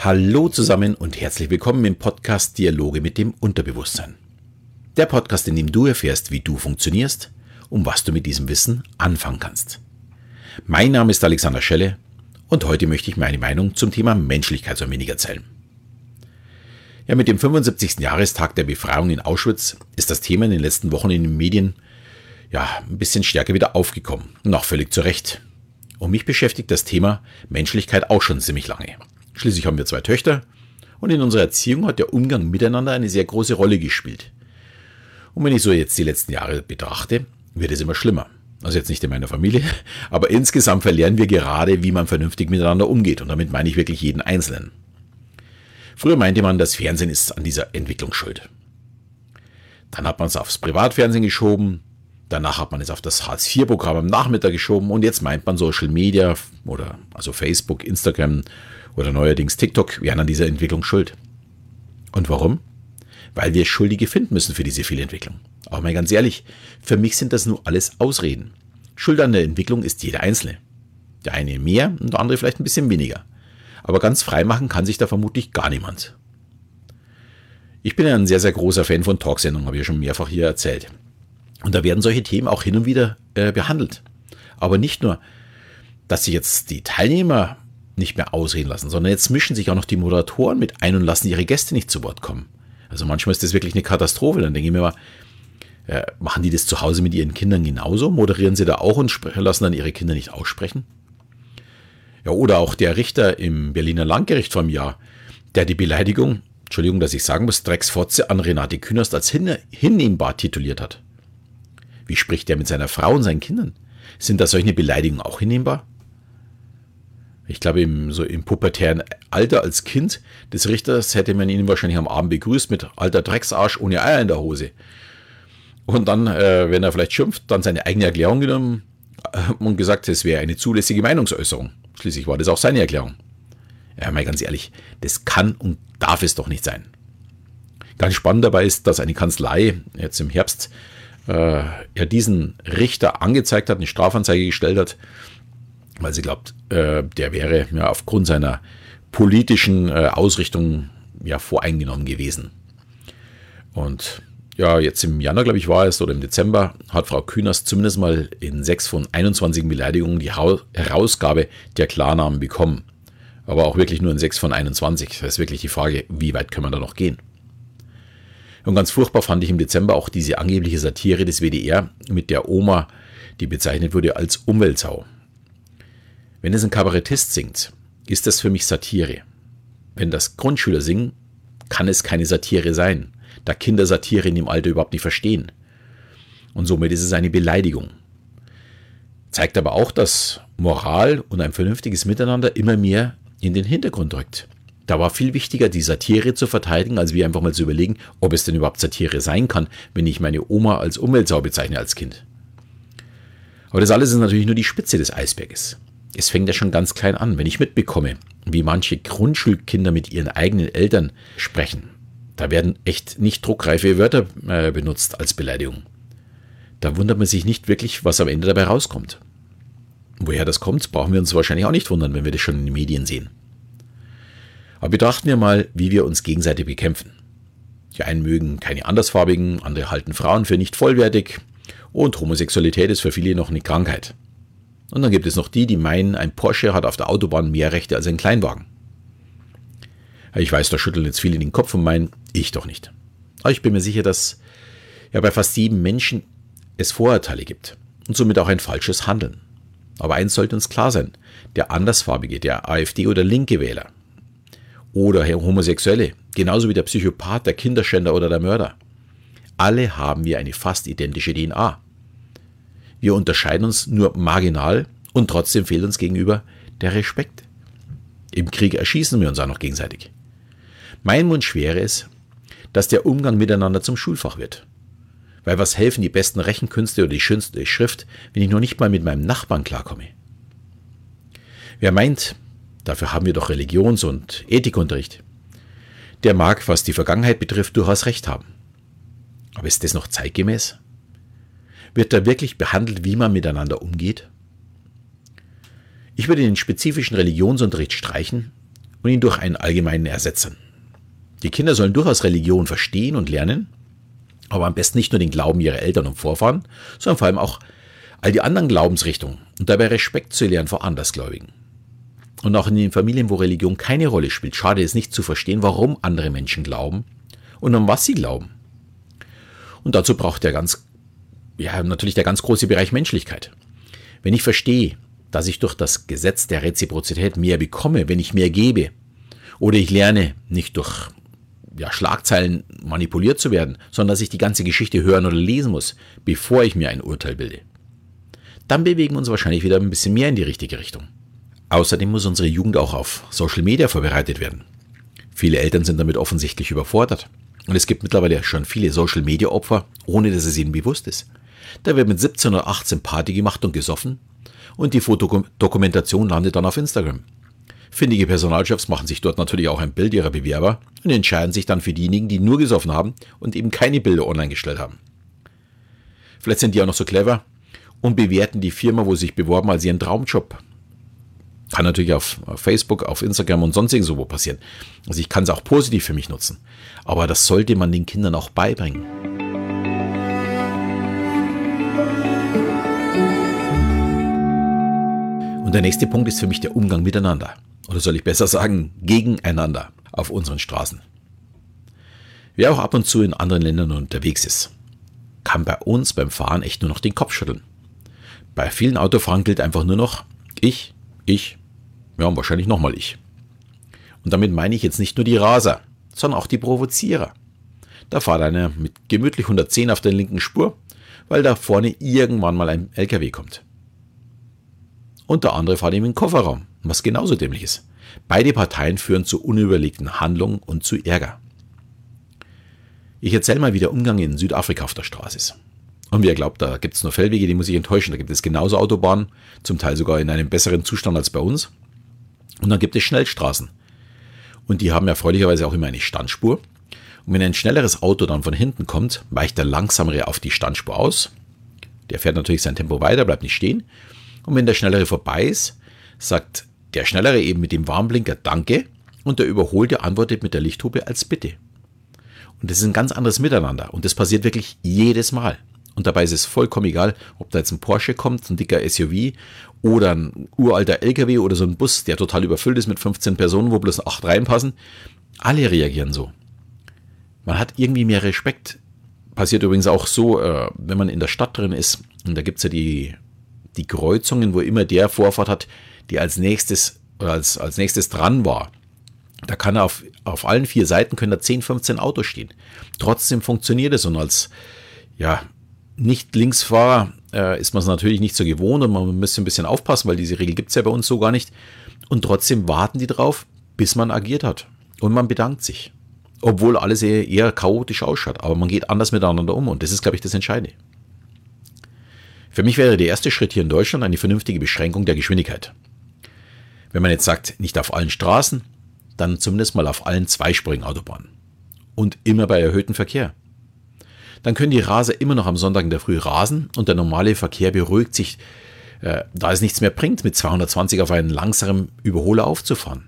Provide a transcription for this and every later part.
Hallo zusammen und herzlich willkommen im Podcast Dialoge mit dem Unterbewusstsein. Der Podcast, in dem du erfährst, wie du funktionierst und was du mit diesem Wissen anfangen kannst. Mein Name ist Alexander Schelle und heute möchte ich meine Meinung zum Thema Menschlichkeit so ein wenig erzählen. Ja, mit dem 75. Jahrestag der Befreiung in Auschwitz ist das Thema in den letzten Wochen in den Medien ja ein bisschen stärker wieder aufgekommen. Noch völlig zu Recht. Und mich beschäftigt das Thema Menschlichkeit auch schon ziemlich lange. Schließlich haben wir zwei Töchter und in unserer Erziehung hat der Umgang miteinander eine sehr große Rolle gespielt. Und wenn ich so jetzt die letzten Jahre betrachte, wird es immer schlimmer. Also jetzt nicht in meiner Familie, aber insgesamt verlernen wir gerade, wie man vernünftig miteinander umgeht. Und damit meine ich wirklich jeden Einzelnen. Früher meinte man, das Fernsehen ist an dieser Entwicklung schuld. Dann hat man es aufs Privatfernsehen geschoben, danach hat man es auf das Hartz-IV-Programm am Nachmittag geschoben und jetzt meint man Social Media oder also Facebook, Instagram oder neuerdings TikTok wären an dieser Entwicklung schuld. Und warum? Weil wir Schuldige finden müssen für diese Fehlentwicklung. Aber mal ganz ehrlich, für mich sind das nur alles Ausreden. Schuld an der Entwicklung ist jeder Einzelne. Der eine mehr und der andere vielleicht ein bisschen weniger. Aber ganz frei machen kann sich da vermutlich gar niemand. Ich bin ein sehr, sehr großer Fan von Talksendungen, habe ich ja schon mehrfach hier erzählt. Und da werden solche Themen auch hin und wieder äh, behandelt. Aber nicht nur, dass sich jetzt die Teilnehmer nicht mehr ausreden lassen, sondern jetzt mischen sich auch noch die Moderatoren mit ein und lassen ihre Gäste nicht zu Wort kommen. Also manchmal ist das wirklich eine Katastrophe. Dann denke ich mir mal, äh, machen die das zu Hause mit ihren Kindern genauso? Moderieren sie da auch und lassen dann ihre Kinder nicht aussprechen? Ja, oder auch der Richter im Berliner Landgericht vom Jahr, der die Beleidigung, Entschuldigung, dass ich sagen muss, Drecksfotze an Renate Künast als hin hinnehmbar tituliert hat. Wie spricht er mit seiner Frau und seinen Kindern? Sind da solche Beleidigungen auch hinnehmbar? Ich glaube, im, so im pubertären Alter als Kind des Richters hätte man ihn wahrscheinlich am Abend begrüßt mit alter Drecksarsch ohne Eier in der Hose. Und dann, äh, wenn er vielleicht schimpft, dann seine eigene Erklärung genommen äh, und gesagt, es wäre eine zulässige Meinungsäußerung. Schließlich war das auch seine Erklärung. Ja, mal ganz ehrlich, das kann und darf es doch nicht sein. Ganz spannend dabei ist, dass eine Kanzlei jetzt im Herbst äh, ja diesen Richter angezeigt hat, eine Strafanzeige gestellt hat weil sie glaubt, äh, der wäre ja aufgrund seiner politischen äh, Ausrichtung ja voreingenommen gewesen. Und ja, jetzt im Januar, glaube ich, war es, oder im Dezember, hat Frau Kühners zumindest mal in sechs von 21 Beleidigungen die Herausgabe der Klarnamen bekommen. Aber auch wirklich nur in sechs von 21. Das ist wirklich die Frage, wie weit können wir da noch gehen? Und ganz furchtbar fand ich im Dezember auch diese angebliche Satire des WDR mit der Oma, die bezeichnet wurde als Umweltsau. Wenn es ein Kabarettist singt, ist das für mich Satire. Wenn das Grundschüler singen, kann es keine Satire sein, da Kinder Satire in dem Alter überhaupt nicht verstehen. Und somit ist es eine Beleidigung. Zeigt aber auch, dass Moral und ein vernünftiges Miteinander immer mehr in den Hintergrund rückt. Da war viel wichtiger, die Satire zu verteidigen, als wir einfach mal zu überlegen, ob es denn überhaupt Satire sein kann, wenn ich meine Oma als Umweltsau bezeichne als Kind. Aber das alles ist natürlich nur die Spitze des Eisberges es fängt ja schon ganz klein an, wenn ich mitbekomme, wie manche Grundschulkinder mit ihren eigenen Eltern sprechen. Da werden echt nicht druckreife Wörter äh, benutzt als Beleidigung. Da wundert man sich nicht wirklich, was am Ende dabei rauskommt. Woher das kommt, brauchen wir uns wahrscheinlich auch nicht wundern, wenn wir das schon in den Medien sehen. Aber betrachten wir mal, wie wir uns gegenseitig bekämpfen. Die einen mögen keine Andersfarbigen, andere halten Frauen für nicht vollwertig und Homosexualität ist für viele noch eine Krankheit. Und dann gibt es noch die, die meinen, ein Porsche hat auf der Autobahn mehr Rechte als ein Kleinwagen. Ich weiß, da schütteln jetzt viele den Kopf und meinen, ich doch nicht. Aber ich bin mir sicher, dass ja bei fast jedem Menschen es Vorurteile gibt und somit auch ein falsches Handeln. Aber eins sollte uns klar sein, der Andersfarbige, der AfD oder linke Wähler oder der Homosexuelle, genauso wie der Psychopath, der Kinderschänder oder der Mörder, alle haben wir eine fast identische DNA. Wir unterscheiden uns nur marginal und trotzdem fehlt uns gegenüber der Respekt. Im Krieg erschießen wir uns auch noch gegenseitig. Mein Wunsch wäre es, dass der Umgang miteinander zum Schulfach wird. Weil was helfen die besten Rechenkünste oder die schönste Schrift, wenn ich noch nicht mal mit meinem Nachbarn klarkomme? Wer meint, dafür haben wir doch Religions- und Ethikunterricht, der mag, was die Vergangenheit betrifft, durchaus recht haben. Aber ist das noch zeitgemäß? Wird da wirklich behandelt, wie man miteinander umgeht? Ich würde den spezifischen Religionsunterricht streichen und ihn durch einen allgemeinen ersetzen. Die Kinder sollen durchaus Religion verstehen und lernen, aber am besten nicht nur den Glauben ihrer Eltern und Vorfahren, sondern vor allem auch all die anderen Glaubensrichtungen und dabei Respekt zu lernen vor Andersgläubigen. Und auch in den Familien, wo Religion keine Rolle spielt, schade es nicht zu verstehen, warum andere Menschen glauben und an was sie glauben. Und dazu braucht der ganz, ja, natürlich der ganz große Bereich Menschlichkeit. Wenn ich verstehe, dass ich durch das Gesetz der Reziprozität mehr bekomme, wenn ich mehr gebe, oder ich lerne nicht durch ja, Schlagzeilen manipuliert zu werden, sondern dass ich die ganze Geschichte hören oder lesen muss, bevor ich mir ein Urteil bilde. Dann bewegen wir uns wahrscheinlich wieder ein bisschen mehr in die richtige Richtung. Außerdem muss unsere Jugend auch auf Social Media vorbereitet werden. Viele Eltern sind damit offensichtlich überfordert. Und es gibt mittlerweile schon viele Social Media Opfer, ohne dass es ihnen bewusst ist. Da wird mit 17 oder 18 Party gemacht und gesoffen und die Fotodokumentation landet dann auf Instagram. Findige Personalchefs machen sich dort natürlich auch ein Bild ihrer Bewerber und entscheiden sich dann für diejenigen, die nur gesoffen haben und eben keine Bilder online gestellt haben. Vielleicht sind die auch noch so clever und bewerten die Firma, wo sie sich beworben, als ihren Traumjob. Kann natürlich auf Facebook, auf Instagram und sonst irgendwo passieren. Also ich kann es auch positiv für mich nutzen. Aber das sollte man den Kindern auch beibringen. Und der nächste Punkt ist für mich der Umgang miteinander. Oder soll ich besser sagen, gegeneinander auf unseren Straßen. Wer auch ab und zu in anderen Ländern unterwegs ist, kann bei uns beim Fahren echt nur noch den Kopf schütteln. Bei vielen Autofahrern gilt einfach nur noch ich, ich, ja und wahrscheinlich nochmal ich. Und damit meine ich jetzt nicht nur die Raser, sondern auch die Provozierer. Da fährt einer mit gemütlich 110 auf der linken Spur, weil da vorne irgendwann mal ein LKW kommt. Und der andere fährt ihm in den Kofferraum, was genauso dämlich ist. Beide Parteien führen zu unüberlegten Handlungen und zu Ärger. Ich erzähle mal, wie der Umgang in Südafrika auf der Straße ist. Und wer glaubt, da gibt es nur Feldwege, die muss ich enttäuschen. Da gibt es genauso Autobahnen, zum Teil sogar in einem besseren Zustand als bei uns. Und dann gibt es Schnellstraßen. Und die haben erfreulicherweise auch immer eine Standspur. Und wenn ein schnelleres Auto dann von hinten kommt, weicht der langsamere auf die Standspur aus. Der fährt natürlich sein Tempo weiter, bleibt nicht stehen. Und wenn der schnellere vorbei ist, sagt der schnellere eben mit dem Warnblinker Danke und der Überholte antwortet mit der Lichthupe als Bitte. Und das ist ein ganz anderes Miteinander. Und das passiert wirklich jedes Mal. Und dabei ist es vollkommen egal, ob da jetzt ein Porsche kommt, ein dicker SUV oder ein uralter LKW oder so ein Bus, der total überfüllt ist mit 15 Personen, wo bloß 8 reinpassen. Alle reagieren so. Man hat irgendwie mehr Respekt. Passiert übrigens auch so, äh, wenn man in der Stadt drin ist. Und da gibt es ja die, die Kreuzungen, wo immer der Vorfahrt hat, die als nächstes als, als nächstes dran war. Da kann auf, auf allen vier Seiten können da 10, 15 Autos stehen. Trotzdem funktioniert es und als ja, nicht-Linksfahrer äh, ist man es natürlich nicht so gewohnt und man müsste ein bisschen aufpassen, weil diese Regel gibt es ja bei uns so gar nicht. Und trotzdem warten die drauf, bis man agiert hat. Und man bedankt sich. Obwohl alles eher, eher chaotisch ausschaut. Aber man geht anders miteinander um und das ist, glaube ich, das Entscheidende. Für mich wäre der erste Schritt hier in Deutschland eine vernünftige Beschränkung der Geschwindigkeit. Wenn man jetzt sagt, nicht auf allen Straßen, dann zumindest mal auf allen zweispurigen Autobahnen. Und immer bei erhöhtem Verkehr dann können die Raser immer noch am Sonntag in der Früh rasen und der normale Verkehr beruhigt sich, äh, da es nichts mehr bringt, mit 220 auf einen langsamen Überholer aufzufahren.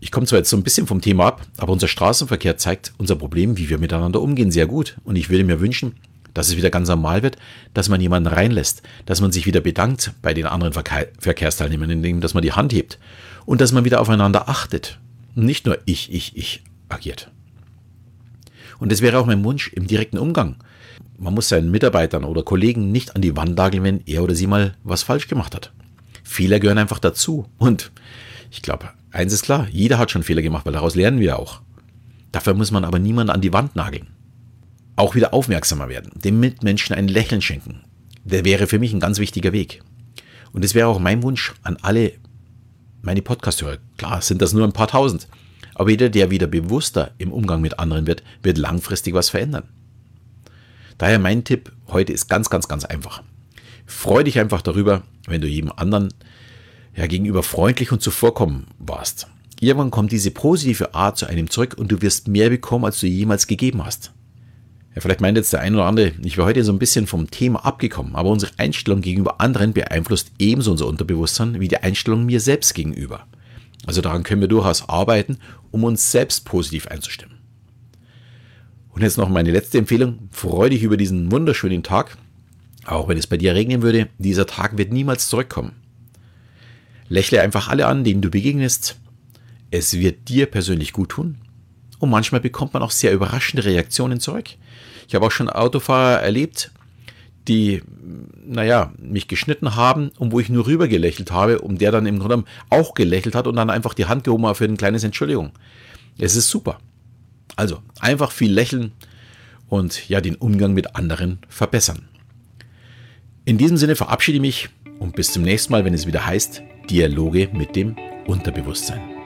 Ich komme zwar jetzt so ein bisschen vom Thema ab, aber unser Straßenverkehr zeigt unser Problem, wie wir miteinander umgehen, sehr gut. Und ich würde mir wünschen, dass es wieder ganz normal wird, dass man jemanden reinlässt, dass man sich wieder bedankt bei den anderen Verkehr Verkehrsteilnehmern, indem dass man die Hand hebt und dass man wieder aufeinander achtet. Nicht nur ich, ich, ich agiert. Und das wäre auch mein Wunsch im direkten Umgang. Man muss seinen Mitarbeitern oder Kollegen nicht an die Wand nageln, wenn er oder sie mal was falsch gemacht hat. Fehler gehören einfach dazu. Und ich glaube, eins ist klar, jeder hat schon Fehler gemacht, weil daraus lernen wir auch. Dafür muss man aber niemanden an die Wand nageln. Auch wieder aufmerksamer werden, dem Mitmenschen ein Lächeln schenken. Der wäre für mich ein ganz wichtiger Weg. Und es wäre auch mein Wunsch an alle meine Podcast-Hörer. Klar, sind das nur ein paar tausend. Aber jeder, der wieder bewusster im Umgang mit anderen wird, wird langfristig was verändern. Daher mein Tipp heute ist ganz, ganz, ganz einfach. Freu dich einfach darüber, wenn du jedem anderen ja, gegenüber freundlich und zuvorkommen warst. Irgendwann kommt diese positive Art zu einem zurück und du wirst mehr bekommen, als du jemals gegeben hast. Ja, vielleicht meint jetzt der eine oder andere, ich war heute so ein bisschen vom Thema abgekommen, aber unsere Einstellung gegenüber anderen beeinflusst ebenso unser Unterbewusstsein wie die Einstellung mir selbst gegenüber. Also daran können wir durchaus arbeiten, um uns selbst positiv einzustimmen. Und jetzt noch meine letzte Empfehlung. Freue dich über diesen wunderschönen Tag. Auch wenn es bei dir regnen würde, dieser Tag wird niemals zurückkommen. Lächle einfach alle an, denen du begegnest. Es wird dir persönlich gut tun. Und manchmal bekommt man auch sehr überraschende Reaktionen zurück. Ich habe auch schon Autofahrer erlebt, die, naja, mich geschnitten haben und wo ich nur rüber gelächelt habe und der dann im Grunde auch gelächelt hat und dann einfach die Hand gehoben hat für ein kleines Entschuldigung. Es ist super. Also einfach viel lächeln und ja, den Umgang mit anderen verbessern. In diesem Sinne verabschiede ich mich und bis zum nächsten Mal, wenn es wieder heißt Dialoge mit dem Unterbewusstsein.